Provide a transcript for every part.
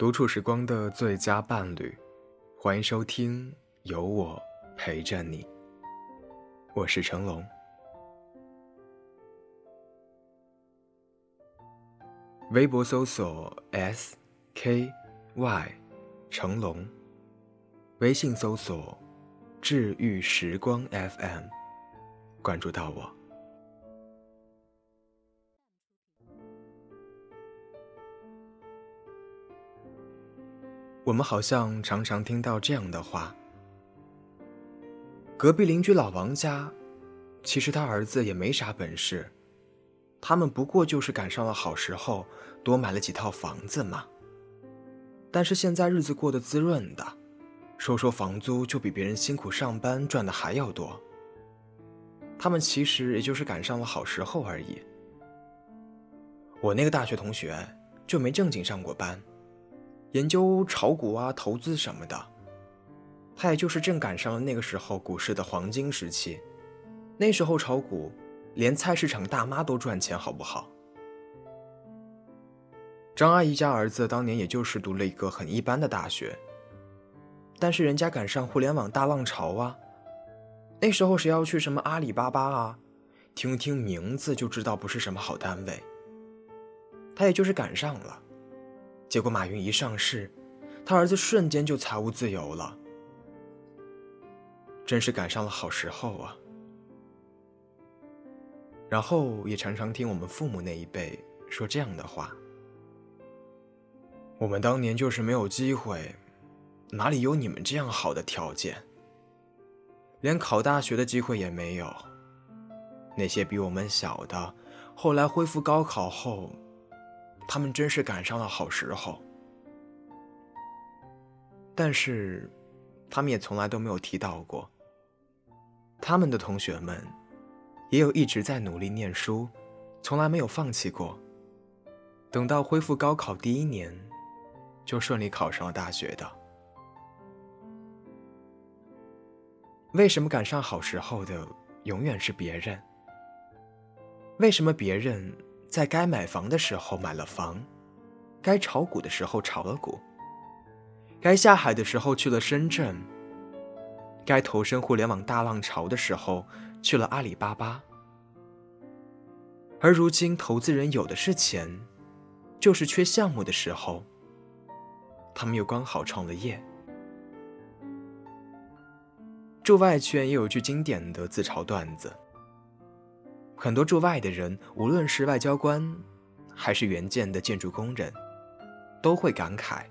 独处时光的最佳伴侣，欢迎收听，有我陪着你。我是成龙。微博搜索 S K Y 成龙，微信搜索治愈时光 FM，关注到我。我们好像常常听到这样的话：隔壁邻居老王家，其实他儿子也没啥本事，他们不过就是赶上了好时候，多买了几套房子嘛。但是现在日子过得滋润的，收收房租就比别人辛苦上班赚的还要多。他们其实也就是赶上了好时候而已。我那个大学同学就没正经上过班。研究炒股啊，投资什么的，他也就是正赶上了那个时候股市的黄金时期。那时候炒股，连菜市场大妈都赚钱，好不好？张阿姨家儿子当年也就是读了一个很一般的大学，但是人家赶上互联网大浪潮啊。那时候谁要去什么阿里巴巴啊，听听名字就知道不是什么好单位。他也就是赶上了。结果马云一上市，他儿子瞬间就财务自由了，真是赶上了好时候啊。然后也常常听我们父母那一辈说这样的话：我们当年就是没有机会，哪里有你们这样好的条件？连考大学的机会也没有。那些比我们小的，后来恢复高考后。他们真是赶上了好时候，但是，他们也从来都没有提到过，他们的同学们，也有一直在努力念书，从来没有放弃过。等到恢复高考第一年，就顺利考上了大学的。为什么赶上好时候的永远是别人？为什么别人？在该买房的时候买了房，该炒股的时候炒了股，该下海的时候去了深圳，该投身互联网大浪潮的时候去了阿里巴巴。而如今，投资人有的是钱，就是缺项目的时候，他们又刚好创了业。驻外圈也有句经典的自嘲段子。很多驻外的人，无论是外交官，还是援建的建筑工人，都会感慨：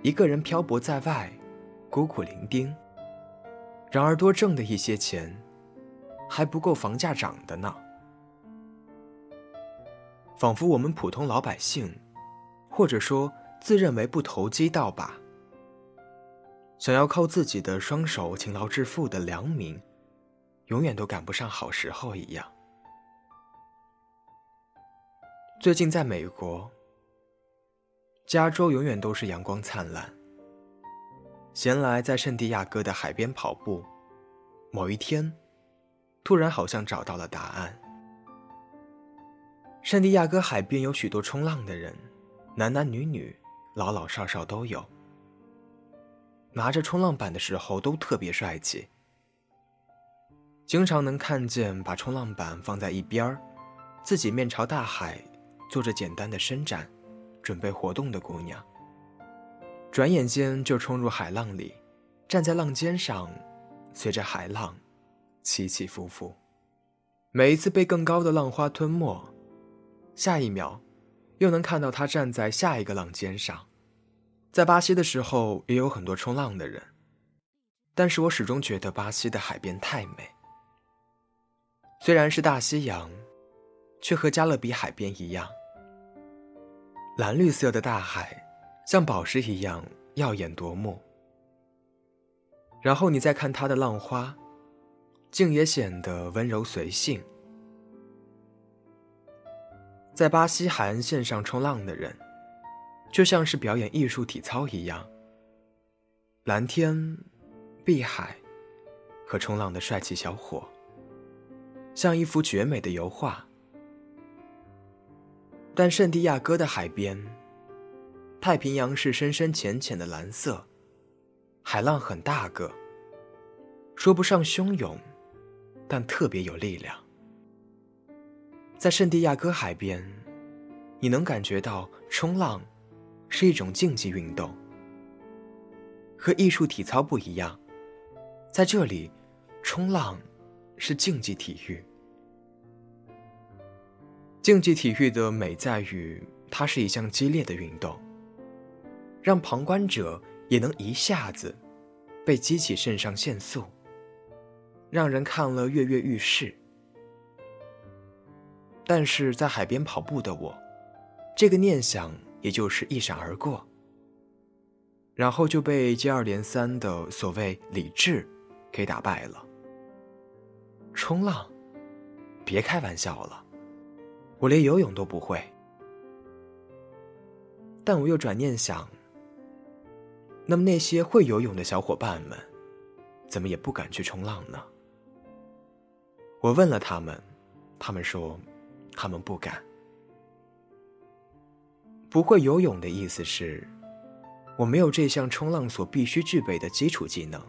一个人漂泊在外，孤苦伶仃。然而多挣的一些钱，还不够房价涨的呢。仿佛我们普通老百姓，或者说自认为不投机倒把，想要靠自己的双手勤劳致富的良民，永远都赶不上好时候一样。最近在美国，加州永远都是阳光灿烂。闲来在圣地亚哥的海边跑步，某一天，突然好像找到了答案。圣地亚哥海边有许多冲浪的人，男男女女、老老少少都有。拿着冲浪板的时候都特别帅气，经常能看见把冲浪板放在一边儿，自己面朝大海。做着简单的伸展，准备活动的姑娘，转眼间就冲入海浪里，站在浪尖上，随着海浪起起伏伏。每一次被更高的浪花吞没，下一秒又能看到他站在下一个浪尖上。在巴西的时候，也有很多冲浪的人，但是我始终觉得巴西的海边太美。虽然是大西洋，却和加勒比海边一样。蓝绿色的大海，像宝石一样耀眼夺目。然后你再看它的浪花，竟也显得温柔随性。在巴西海岸线上冲浪的人，就像是表演艺术体操一样。蓝天、碧海和冲浪的帅气小伙，像一幅绝美的油画。但圣地亚哥的海边，太平洋是深深浅浅的蓝色，海浪很大个，说不上汹涌，但特别有力量。在圣地亚哥海边，你能感觉到冲浪是一种竞技运动，和艺术体操不一样，在这里，冲浪是竞技体育。竞技体育的美在于，它是一项激烈的运动，让旁观者也能一下子被激起肾上腺素，让人看了跃跃欲试。但是在海边跑步的我，这个念想也就是一闪而过，然后就被接二连三的所谓理智给打败了。冲浪，别开玩笑了，我连游泳都不会。但我又转念想，那么那些会游泳的小伙伴们，怎么也不敢去冲浪呢？我问了他们，他们说。他们不敢。不会游泳的意思是，我没有这项冲浪所必须具备的基础技能，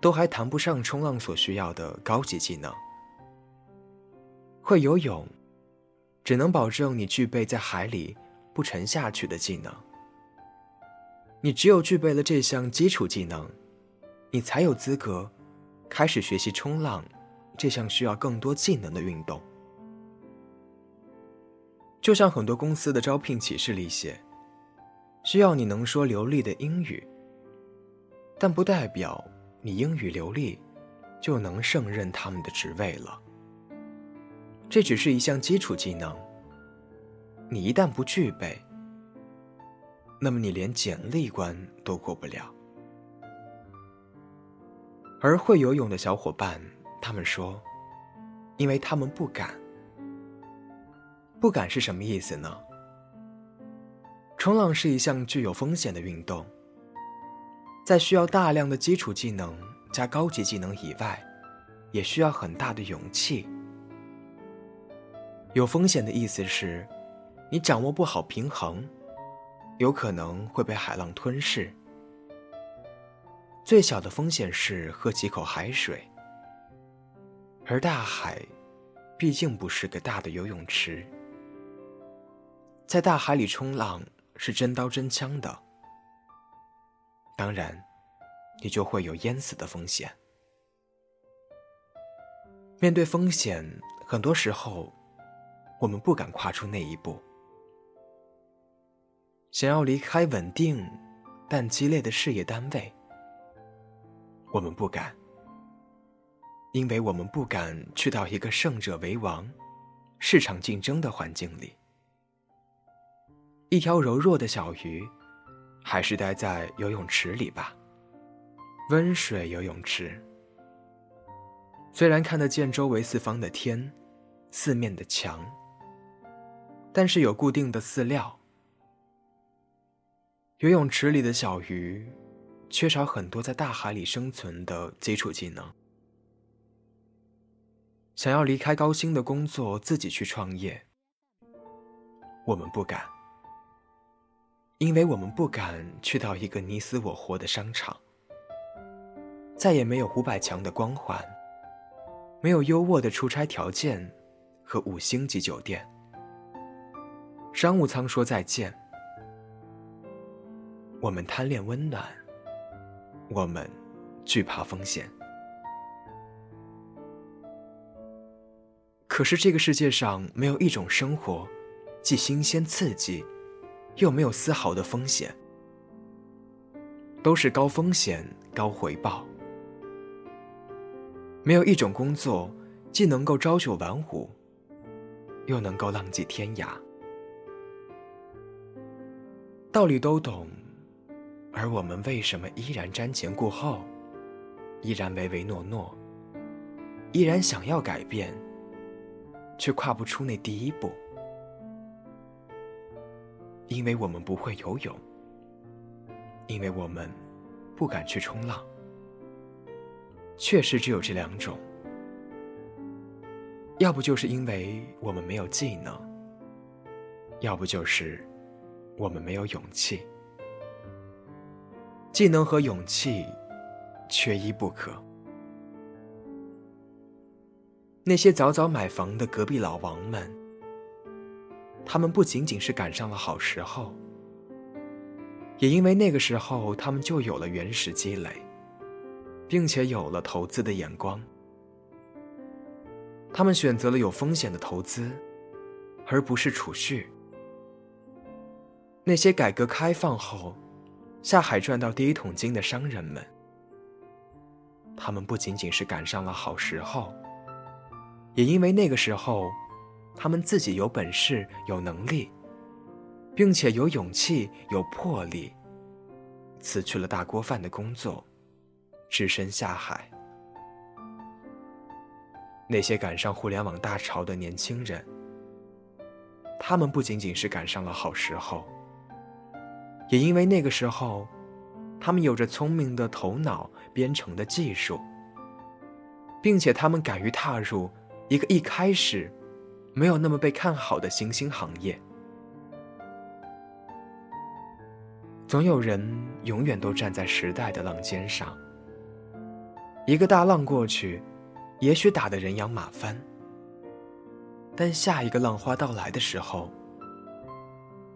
都还谈不上冲浪所需要的高级技能。会游泳，只能保证你具备在海里不沉下去的技能。你只有具备了这项基础技能，你才有资格开始学习冲浪这项需要更多技能的运动。就像很多公司的招聘启事里写，需要你能说流利的英语，但不代表你英语流利就能胜任他们的职位了。这只是一项基础技能，你一旦不具备，那么你连简历关都过不了。而会游泳的小伙伴，他们说，因为他们不敢。不敢是什么意思呢？冲浪是一项具有风险的运动，在需要大量的基础技能加高级技能以外，也需要很大的勇气。有风险的意思是，你掌握不好平衡，有可能会被海浪吞噬。最小的风险是喝几口海水，而大海，毕竟不是个大的游泳池。在大海里冲浪是真刀真枪的，当然，你就会有淹死的风险。面对风险，很多时候我们不敢跨出那一步。想要离开稳定但激烈的事业单位，我们不敢，因为我们不敢去到一个胜者为王、市场竞争的环境里。一条柔弱的小鱼，还是待在游泳池里吧。温水游泳池，虽然看得见周围四方的天，四面的墙，但是有固定的饲料。游泳池里的小鱼，缺少很多在大海里生存的基础技能。想要离开高薪的工作，自己去创业，我们不敢。因为我们不敢去到一个你死我活的商场，再也没有五百强的光环，没有优渥的出差条件和五星级酒店。商务舱说再见，我们贪恋温暖，我们惧怕风险。可是这个世界上没有一种生活，既新鲜刺激。又没有丝毫的风险，都是高风险高回报。没有一种工作既能够朝九晚五，又能够浪迹天涯。道理都懂，而我们为什么依然瞻前顾后，依然唯唯诺诺，依然想要改变，却跨不出那第一步？因为我们不会游泳，因为我们不敢去冲浪。确实只有这两种，要不就是因为我们没有技能，要不就是我们没有勇气。技能和勇气缺一不可。那些早早买房的隔壁老王们，他们不仅仅是赶上了好时候，也因为那个时候他们就有了原始积累，并且有了投资的眼光。他们选择了有风险的投资，而不是储蓄。那些改革开放后下海赚到第一桶金的商人们，他们不仅仅是赶上了好时候，也因为那个时候，他们自己有本事、有能力，并且有勇气、有魄力，辞去了大锅饭的工作，只身下海。那些赶上互联网大潮的年轻人，他们不仅仅是赶上了好时候，也因为那个时候，他们有着聪明的头脑、编程的技术，并且他们敢于踏入一个一开始没有那么被看好的新兴行业。总有人永远都站在时代的浪尖上，一个大浪过去。也许打得人仰马翻，但下一个浪花到来的时候，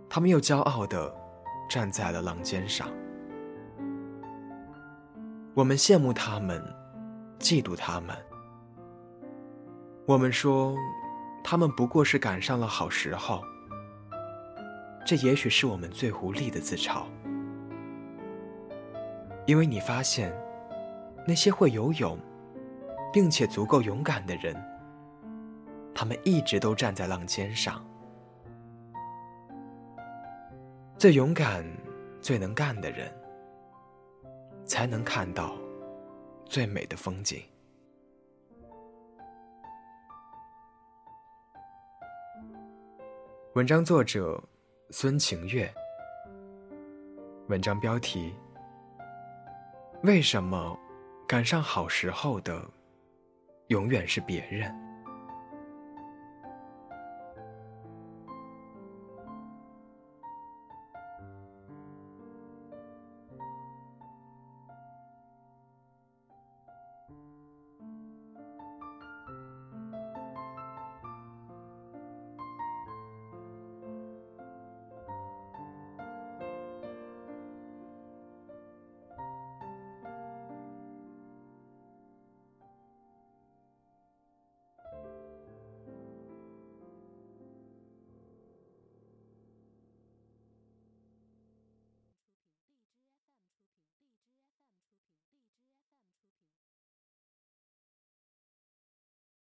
他们又骄傲的站在了浪尖上。我们羡慕他们，嫉妒他们。我们说，他们不过是赶上了好时候。这也许是我们最无力的自嘲，因为你发现，那些会游泳。并且足够勇敢的人，他们一直都站在浪尖上。最勇敢、最能干的人，才能看到最美的风景。文章作者孙晴月。文章标题：为什么赶上好时候的？永远是别人。